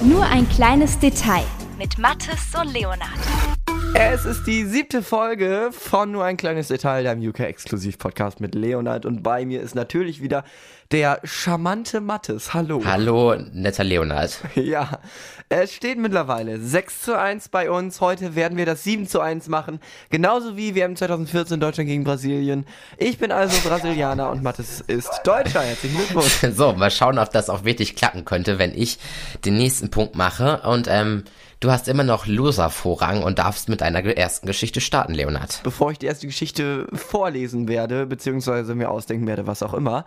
Nur ein kleines Detail mit Mathis und Leonard. Es ist die siebte Folge von Nur ein kleines Detail, deinem UK-Exklusiv-Podcast mit Leonard. Und bei mir ist natürlich wieder der charmante Mattes. Hallo. Hallo, netter Leonard. Ja, es steht mittlerweile 6 zu 1 bei uns. Heute werden wir das 7 zu 1 machen. Genauso wie wir im 2014 Deutschland gegen Brasilien. Ich bin also Brasilianer und Mattes ist Deutscher. Herzlichen Glückwunsch. So, mal schauen, ob das auch wirklich klappen könnte, wenn ich den nächsten Punkt mache. Und ähm, Du hast immer noch Loser-Vorrang und darfst mit einer ersten Geschichte starten, Leonard. Bevor ich die erste Geschichte vorlesen werde, beziehungsweise mir ausdenken werde, was auch immer,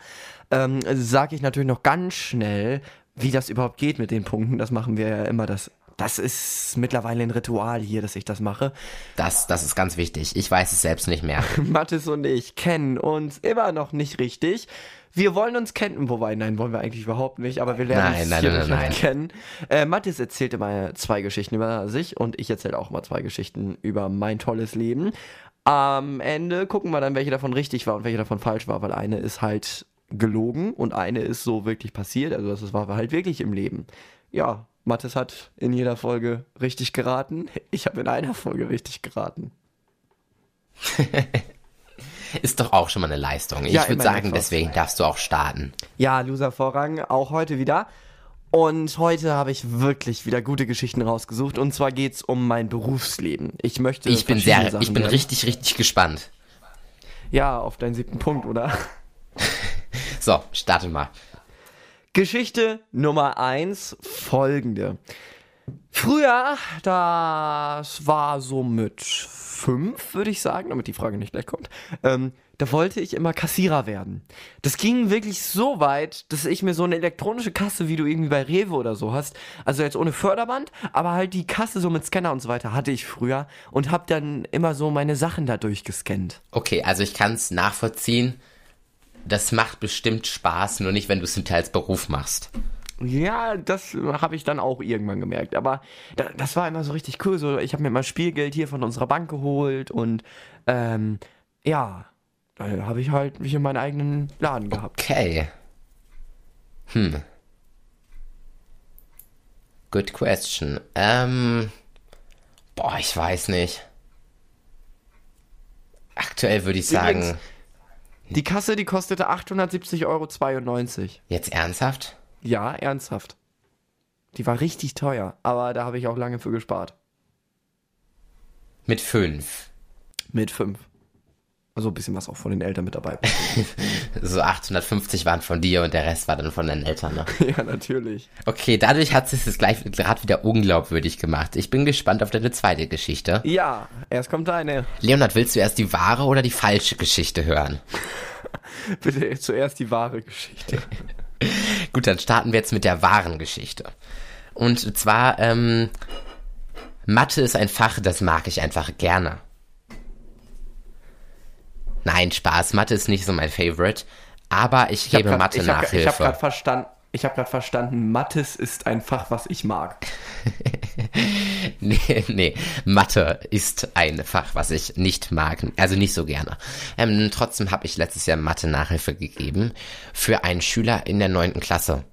ähm, sage ich natürlich noch ganz schnell, wie das überhaupt geht mit den Punkten. Das machen wir ja immer das das ist mittlerweile ein Ritual hier, dass ich das mache. Das, das ist ganz wichtig. Ich weiß es selbst nicht mehr. Mathis und ich kennen uns immer noch nicht richtig. Wir wollen uns kennen, wobei, nein, wollen wir eigentlich überhaupt nicht, aber wir lernen nein, uns nein, hier nein, nein, kennen. Äh, Mathis erzählt immer zwei Geschichten über sich und ich erzähle auch immer zwei Geschichten über mein tolles Leben. Am Ende gucken wir dann, welche davon richtig war und welche davon falsch war, weil eine ist halt gelogen und eine ist so wirklich passiert. Also das war halt wirklich im Leben. Ja, Mathis hat in jeder Folge richtig geraten. Ich habe in einer Folge richtig geraten. Ist doch auch schon mal eine Leistung. Ich Ja, würde immerhin sagen, deswegen darfst du auch starten. Ja, Loser-Vorrang, auch heute wieder. Und heute habe ich wirklich wieder gute Geschichten rausgesucht. Und zwar geht's um mein Berufsleben. Ich möchte. Ich bin sehr, Sachen ich bin lernen. richtig, richtig gespannt. Ja, auf deinen siebten Punkt, oder? So, starte mal. Geschichte Nummer eins, folgende. Früher, das war so mit fünf, würde ich sagen, damit die Frage nicht gleich kommt, ähm, da wollte ich immer Kassierer werden. Das ging wirklich so weit, dass ich mir so eine elektronische Kasse, wie du irgendwie bei Rewe oder so hast, also jetzt ohne Förderband, aber halt die Kasse so mit Scanner und so weiter hatte ich früher und hab dann immer so meine Sachen da durchgescannt. Okay, also ich kann es nachvollziehen. Das macht bestimmt Spaß, nur nicht, wenn du es hinterher als Beruf machst. Ja, das habe ich dann auch irgendwann gemerkt. Aber da, das war immer so richtig cool. So, ich habe mir mal Spielgeld hier von unserer Bank geholt und ähm, ja, da habe ich halt mich in meinen eigenen Laden gehabt. Okay. Hm. Good question. Ähm. Boah, ich weiß nicht. Aktuell würde ich sagen. Übrigens- Die Kasse, die kostete 870,92 Euro. Jetzt ernsthaft? Ja, ernsthaft. Die war richtig teuer, aber da habe ich auch lange für gespart. Mit fünf. Mit fünf. Also ein bisschen was auch von den Eltern mit dabei. So 850 waren von dir und der Rest war dann von deinen Eltern, ne? ja, natürlich. Okay, dadurch hat es es gleich gerade wieder unglaubwürdig gemacht. Ich bin gespannt auf deine zweite Geschichte. Ja, erst kommt deine. Leonard, willst du erst die wahre oder die falsche Geschichte hören? Bitte zuerst die wahre Geschichte. Gut, dann starten wir jetzt mit der wahren Geschichte. Und zwar, ähm, Mathe ist ein Fach, das mag ich einfach gerne. Nein, Spaß, Mathe ist nicht so mein Favorite, aber ich, Ich gebe grad- Mathe ich hab, Nachhilfe. Ich habe gerade verstanden, ich habe gerade verstanden, Mathis ist ein Fach, was ich mag. Nee, nee, Mathe ist ein Fach, was ich nicht mag, also nicht so gerne. Ähm, trotzdem habe ich letztes Jahr Mathe-Nachhilfe gegeben für einen Schüler in der neunten Klasse.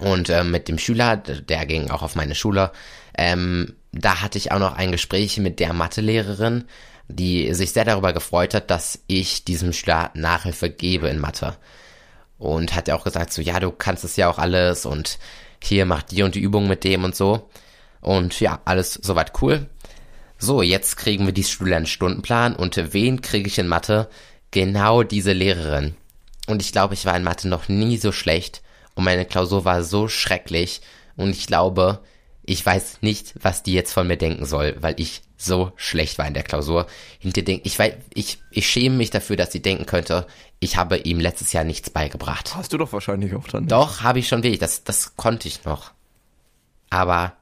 Und ähm, mit dem Schüler, der ging auch auf meine Schule, ähm, da hatte ich auch noch ein Gespräch mit der Mathelehrerin, die sich sehr darüber gefreut hat, dass ich diesem Schüler Nachhilfe gebe in Mathe. Und hat ja auch gesagt, so, ja, du kannst es ja auch alles und hier mach die und die Übung mit dem und so. Und ja, alles soweit cool. So, jetzt kriegen wir die Schüler einen Stundenplan und wen kriege ich in Mathe? Genau diese Lehrerin. Und ich glaube, ich war in Mathe noch nie so schlecht und meine Klausur war so schrecklich und ich glaube, ich weiß nicht, was die jetzt von mir denken soll, weil ich so schlecht war in der Klausur. Hinter ich, weiß, ich, ich schäme mich dafür, dass sie denken könnte, ich habe ihm letztes Jahr nichts beigebracht. Hast du doch wahrscheinlich auch dann. Doch, habe ich schon wirklich. Das, das konnte ich noch. Aber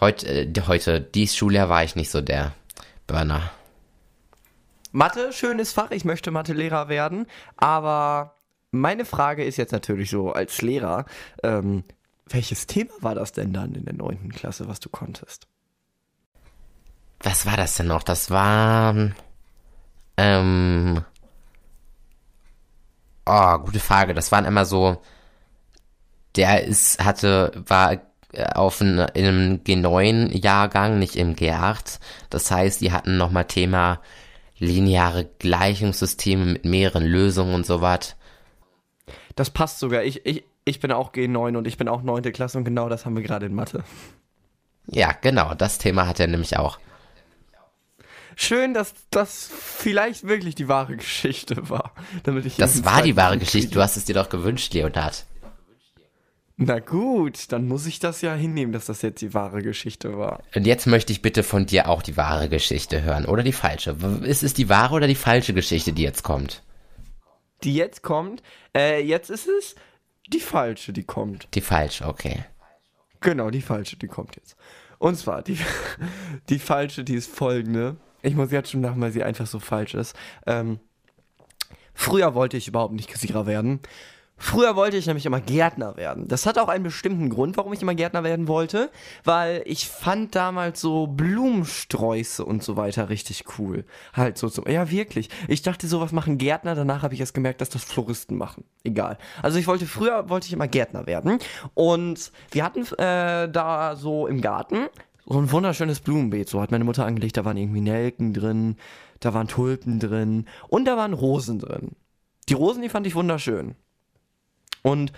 heute, äh, heute, dies Schuljahr war ich nicht so der Burner. Mathe, schönes Fach, ich möchte Mathelehrer werden, aber meine Frage ist jetzt natürlich so als Lehrer, ähm, welches Thema war das denn dann in der neunten Klasse, was du konntest? Was war das denn noch? Das war. Ähm. Oh, gute Frage. Das waren immer so der ist, hatte, war äh, auf ein, in einem G9-Jahrgang, nicht im G8. Das heißt, die hatten nochmal Thema lineare Gleichungssysteme mit mehreren Lösungen und so was. Das passt sogar. Ich, ich, ich bin auch G9 und ich bin auch 9. Klasse und genau das haben wir gerade in Mathe. Ja, genau, das Thema hat er nämlich auch. Schön, dass das vielleicht wirklich die wahre Geschichte war. Damit ich Das war die wahre Geschichte, du hast es dir doch gewünscht, Leonard. Na gut, dann muss ich das ja hinnehmen, dass das jetzt die wahre Geschichte war. Und jetzt möchte ich bitte von dir auch die wahre Geschichte hören, oder die falsche. Ist es die wahre oder die falsche Geschichte, die jetzt kommt? Die jetzt kommt, äh, jetzt ist es die falsche, die kommt. Die falsche, okay. Genau, die falsche, die kommt jetzt. Und zwar, die, die falsche, die ist folgende. Ich muss jetzt schon lachen, weil sie einfach so falsch ist. Ähm, früher wollte ich überhaupt nicht Kassierer werden. Früher wollte ich nämlich immer Gärtner werden. Das hat auch einen bestimmten Grund, warum ich immer Gärtner werden wollte, weil ich fand damals so Blumensträuße und so weiter richtig cool. Halt so, so ja wirklich. Ich dachte, sowas machen Gärtner, danach habe ich erst gemerkt, dass das Floristen machen. Egal. Also ich wollte, früher wollte ich immer Gärtner werden und wir hatten äh, da so im Garten so ein wunderschönes Blumenbeet, so hat meine Mutter angelegt, da waren irgendwie Nelken drin, da waren Tulpen drin und da waren Rosen drin. Die Rosen, die fand ich wunderschön. Und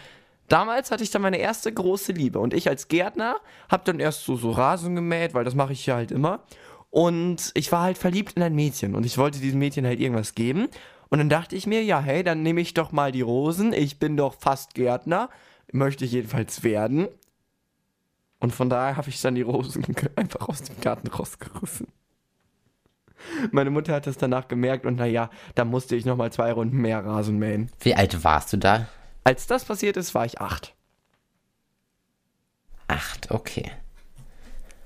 damals hatte ich dann meine erste große Liebe. Und ich als Gärtner habe dann erst so, so Rasen gemäht, weil das mache ich ja halt immer. Und ich war halt verliebt in ein Mädchen. Und ich wollte diesem Mädchen halt irgendwas geben. Und dann dachte ich mir, ja, hey, dann nehme ich doch mal die Rosen. Ich bin doch fast Gärtner. Möchte ich jedenfalls werden. Und von daher habe ich dann die Rosen einfach aus dem Garten rausgerissen. Meine Mutter hat das danach gemerkt und naja, da musste ich nochmal zwei Runden mehr Rasen mähen. Wie alt warst du da? Als das passiert ist, war ich acht. Acht, okay.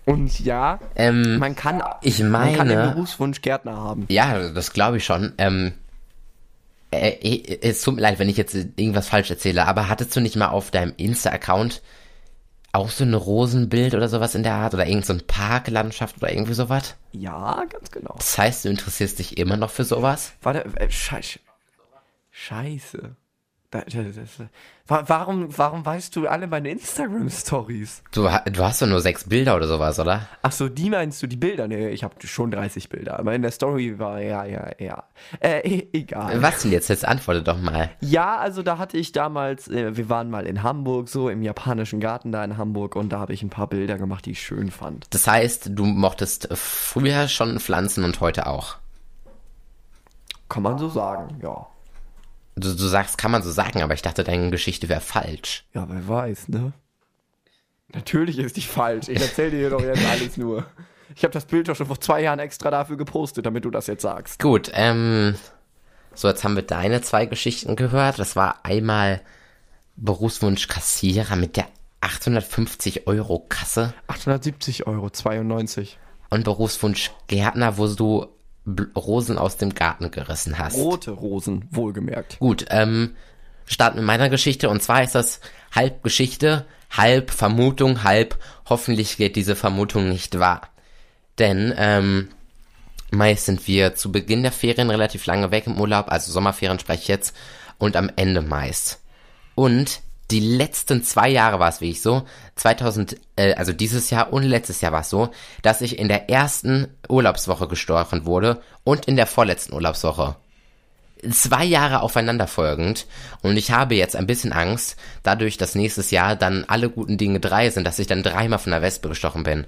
Und ja, Ähm, man kann, ich man kann den meine, Berufswunsch Gärtner haben. ja, das glaube ich schon. Ähm, äh, äh, es tut mir leid, wenn ich jetzt irgendwas falsch erzähle, aber hattest du nicht mal auf deinem Insta-Account auch so ein Rosenbild oder sowas in der Art oder irgend so ein Parklandschaft oder irgendwie sowas? Ja, ganz genau. Das heißt, du interessierst dich immer noch für sowas? Warte, äh, scheiße. Scheiße. Warum, warum weißt du alle meine Instagram-Stories? Du, du hast doch nur sechs Bilder oder sowas, oder? Ach so, die meinst du, die Bilder? Nee, ich habe schon 30 Bilder. Aber in der Story war, ja, ja, ja. Äh, e- egal. Was denn jetzt? Jetzt antworte doch mal. Ja, also da hatte ich damals, äh, wir waren mal in Hamburg, so im japanischen Garten da in Hamburg und da habe ich ein paar Bilder gemacht, die ich schön fand. Das heißt, du mochtest früher schon Pflanzen und heute auch. Kann man so sagen, ja. Du, du sagst, kann man so sagen, aber ich dachte, deine Geschichte wäre falsch. Ja, wer weiß, ne? Natürlich ist die falsch. Ich erzähle dir doch jetzt alles nur. Ich habe das Bild doch schon vor zwei Jahren extra dafür gepostet, damit du das jetzt sagst. Gut, ähm, so jetzt haben wir deine zwei Geschichten gehört. Das war einmal Berufswunsch Kassierer mit der 850 Euro Kasse 870 Euro, 92. und Berufswunsch Gärtner, wo du Rosen aus dem Garten gerissen hast. Rote Rosen, wohlgemerkt. Gut, ähm, starten mit meiner Geschichte und zwar ist das halb Geschichte, halb Vermutung, halb hoffentlich geht diese Vermutung nicht wahr. Denn, ähm, meist sind wir zu Beginn der Ferien relativ lange weg im Urlaub, also Sommerferien spreche ich jetzt, und am Ende meist. Und die letzten zwei Jahre war es wirklich so, 2000, äh, also dieses Jahr und letztes Jahr war es so, dass ich in der ersten Urlaubswoche gestochen wurde und in der vorletzten Urlaubswoche zwei Jahre aufeinanderfolgend und ich habe jetzt ein bisschen Angst, dadurch, dass nächstes Jahr dann alle guten Dinge drei sind, dass ich dann dreimal von der Wespe gestochen bin.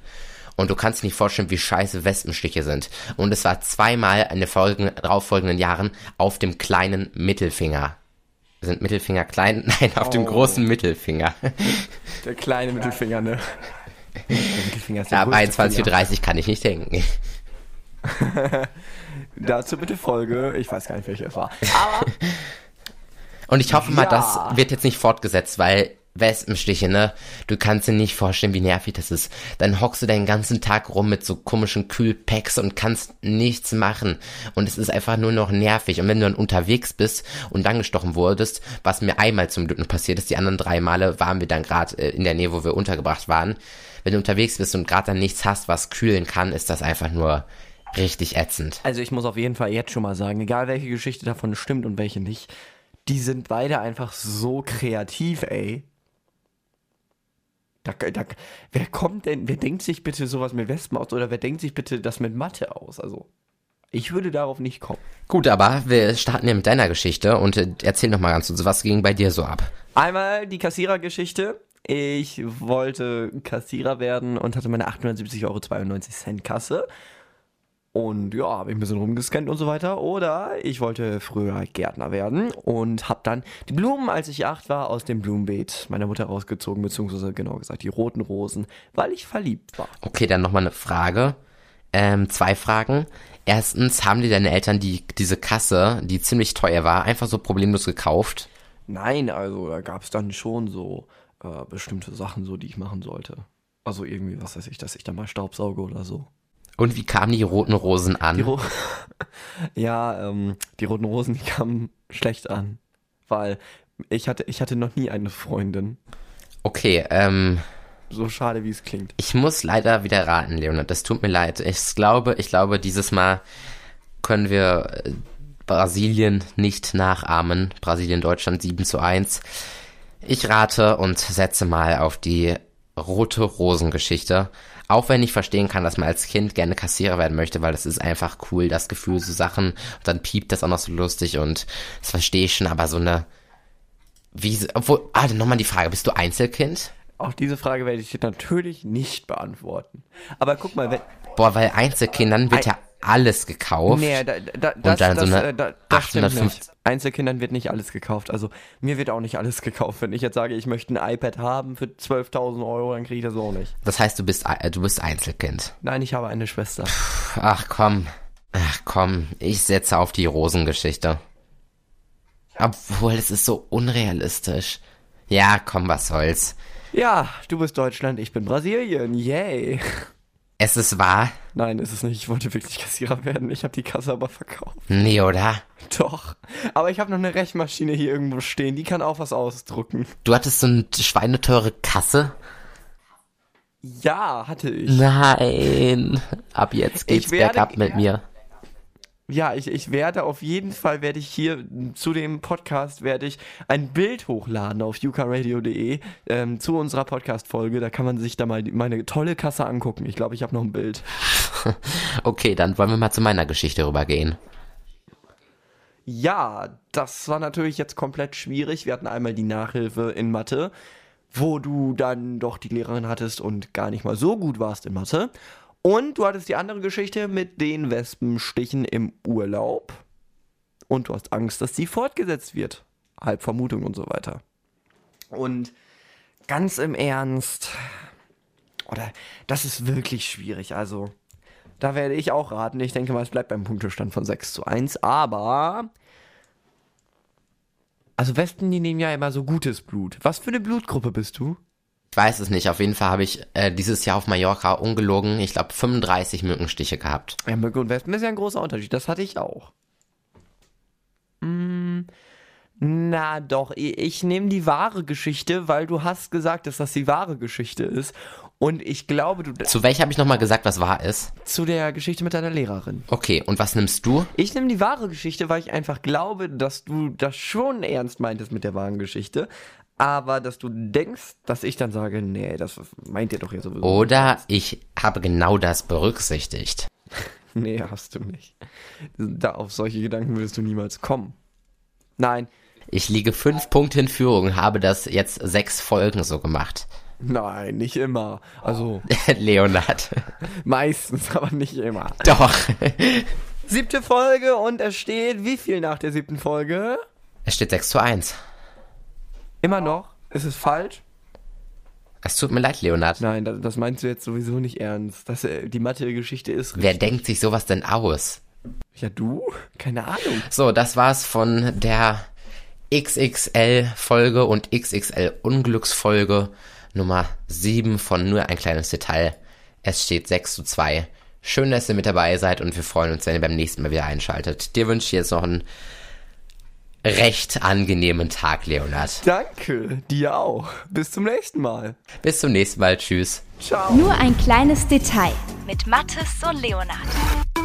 Und du kannst nicht vorstellen, wie scheiße Wespenstiche sind. Und es war zweimal in den folgenden, darauffolgenden Jahren auf dem kleinen Mittelfinger. Sind Mittelfinger klein? Nein, auf dem Oh. großen Mittelfinger. Der kleine Mittelfinger, ne? Der Mittelfinger ist der Ja, ab größte 21.30 Finger. Uhr kann ich nicht denken. Dazu bitte Folge, ich weiß gar nicht, welche es war. Aber Und ich hoffe mal, Ja. das wird jetzt nicht fortgesetzt, weil Wespenstiche, ne? Du kannst dir nicht vorstellen, wie nervig das ist. Dann hockst du den ganzen Tag rum mit so komischen Kühlpacks und kannst nichts machen. Und es ist einfach nur noch nervig. Und wenn du dann unterwegs bist und dann gestochen wurdest, was mir einmal zum Glück passiert ist, die anderen drei Male waren wir dann gerade äh, in der Nähe, wo wir untergebracht waren. Wenn du unterwegs bist und gerade dann nichts hast, was kühlen kann, ist das einfach nur richtig ätzend. Also ich muss auf jeden Fall jetzt schon mal sagen, egal welche Geschichte davon stimmt und welche nicht, die sind beide einfach so kreativ, ey. Da, da, wer kommt denn, wer denkt sich bitte sowas mit Wespen aus oder wer denkt sich bitte das mit Mathe aus? Also, ich würde darauf nicht kommen. Gut, aber wir starten ja mit deiner Geschichte und äh, erzähl noch mal ganz kurz, was ging bei dir so ab? Einmal die Kassierergeschichte. Ich wollte Kassierer werden und hatte meine 870,92 Euro Kasse. Und ja, habe ich ein bisschen rumgescannt und so weiter. Oder ich wollte früher Gärtner werden und habe dann die Blumen, als ich acht war, aus dem Blumenbeet meiner Mutter rausgezogen, beziehungsweise genau gesagt die roten Rosen, weil ich verliebt war. Okay, dann noch mal eine Frage. Ähm, zwei Fragen. Erstens, haben dir deine Eltern die, diese Kasse, die ziemlich teuer war, einfach so problemlos gekauft? Nein, also da gab es dann schon so äh, bestimmte Sachen, so die ich machen sollte. Also irgendwie, was weiß ich, dass ich da mal Staubsauge oder so. Und wie kamen die roten Rosen an? Ro ja, ähm, die roten Rosen, die kamen schlecht an. Weil ich hatte, ich hatte noch nie eine Freundin. okay, ähm, So schade, wie es klingt. ich muss leider wieder raten, Leonard. Das tut mir leid. Ich glaube, ich glaube, dieses Mal können wir äh, Brasilien nicht nachahmen. Brasilien, Deutschland 7 zu 1. Ich rate und setze mal auf die rote Rosengeschichte. Auch wenn ich verstehen kann, dass man als Kind gerne Kassierer werden möchte, weil das ist einfach cool, das Gefühl, so Sachen. Und dann piept das auch noch so lustig und das verstehe ich schon, aber so eine. Wie, obwohl, ah, dann nochmal die Frage, bist du Einzelkind? Auch diese Frage werde ich dir natürlich nicht beantworten. Aber guck mal, wenn. Boah, weil Einzelkindern wird ja alles gekauft. Nee, da, da, das, dann so das, eine äh, da, das stimmt 850 nicht. Einzelkindern wird nicht alles gekauft. Also mir wird auch nicht alles gekauft. Wenn ich jetzt sage, ich möchte ein iPad haben für 12.000 Euro, dann kriege ich das auch nicht. Das heißt, du bist, äh, du bist Einzelkind. Nein, ich habe eine Schwester. Ach komm. Ach komm, ich setze auf die Rosengeschichte. Obwohl, es ist so unrealistisch. Ja, komm, was soll's. Ja, du bist Deutschland, ich bin Brasilien. Yay. Es ist wahr? Nein, ist es nicht. Ich wollte wirklich Kassierer werden. Ich habe die Kasse aber verkauft. Nee, oder? Doch. Aber ich habe noch eine Rechenmaschine hier irgendwo stehen. Die kann auch was ausdrucken. Du hattest so eine schweineteure Kasse? Ja, hatte ich. Nein. Ab jetzt geht's werde- bergab mit mir. Ja, ich, ich werde auf jeden Fall, werde ich hier zu dem Podcast, werde ich ein Bild hochladen auf yukaradio.de ähm, zu unserer Podcast-Folge. Da kann man sich da mal die, meine tolle Kasse angucken. Ich glaube, ich habe noch ein Bild. Okay, dann wollen wir mal zu meiner Geschichte rübergehen. Ja, das war natürlich jetzt komplett schwierig. Wir hatten einmal die Nachhilfe in Mathe, wo du dann doch die Lehrerin hattest und gar nicht mal so gut warst in Mathe. Und du hattest die andere Geschichte mit den Wespenstichen im Urlaub. Und du hast Angst, dass sie fortgesetzt wird. Halbvermutung und so weiter. Und ganz im Ernst, oder das ist wirklich schwierig. Also, da werde ich auch raten. Ich denke mal, es bleibt beim Punktestand von 6 zu 1. Aber. Also, Wespen, die nehmen ja immer so gutes Blut. Was für eine Blutgruppe bist du? Ich weiß es nicht. Auf jeden Fall habe ich äh, dieses Jahr auf Mallorca ungelogen, ich glaube, 35 Mückenstiche gehabt. Ja, Mücke und Wespen ist ja ein großer Unterschied. Das hatte ich auch. Mm, na doch, ich, ich nehme die wahre Geschichte, weil du hast gesagt, dass das die wahre Geschichte ist. Und ich glaube, du. Zu welcher habe ich nochmal gesagt, was wahr ist? Zu der Geschichte mit deiner Lehrerin. Okay, und was nimmst du? Ich nehme die wahre Geschichte, weil ich einfach glaube, dass du das schon ernst meintest mit der wahren Geschichte. Aber dass du denkst, dass ich dann sage, nee, das meint ihr doch hier sowieso. Oder ich habe genau das berücksichtigt. Nee, hast du nicht. Da auf solche Gedanken würdest du niemals kommen. Nein, Ich liege fünf Punkte in Führung, habe das jetzt sechs Folgen so gemacht. nein, nicht immer. Also Leonard. meistens, aber nicht immer. Doch. Siebte Folge und es steht wie viel nach der siebten Folge? Es steht 6 zu 1. Immer noch? Ist es falsch? Es tut mir leid, Leonard. Nein, das, das meinst du jetzt sowieso nicht ernst. Das, äh, die Mathe-Geschichte ist Wer richtig. denkt sich sowas denn aus? Ja, du? Keine Ahnung. So, das war's von der XXL-Folge und XXL-Unglücksfolge Nummer 7 von Nur ein kleines Detail. Es steht 6 zu 2. Schön, dass ihr mit dabei seid und wir freuen uns, wenn ihr beim nächsten Mal wieder einschaltet. Dir wünsche ich jetzt noch einen recht angenehmen Tag, Leonard. Danke, dir auch. Bis zum nächsten Mal. Bis zum nächsten Mal. Tschüss. Ciao. Nur ein kleines Detail mit Mathis und Leonard.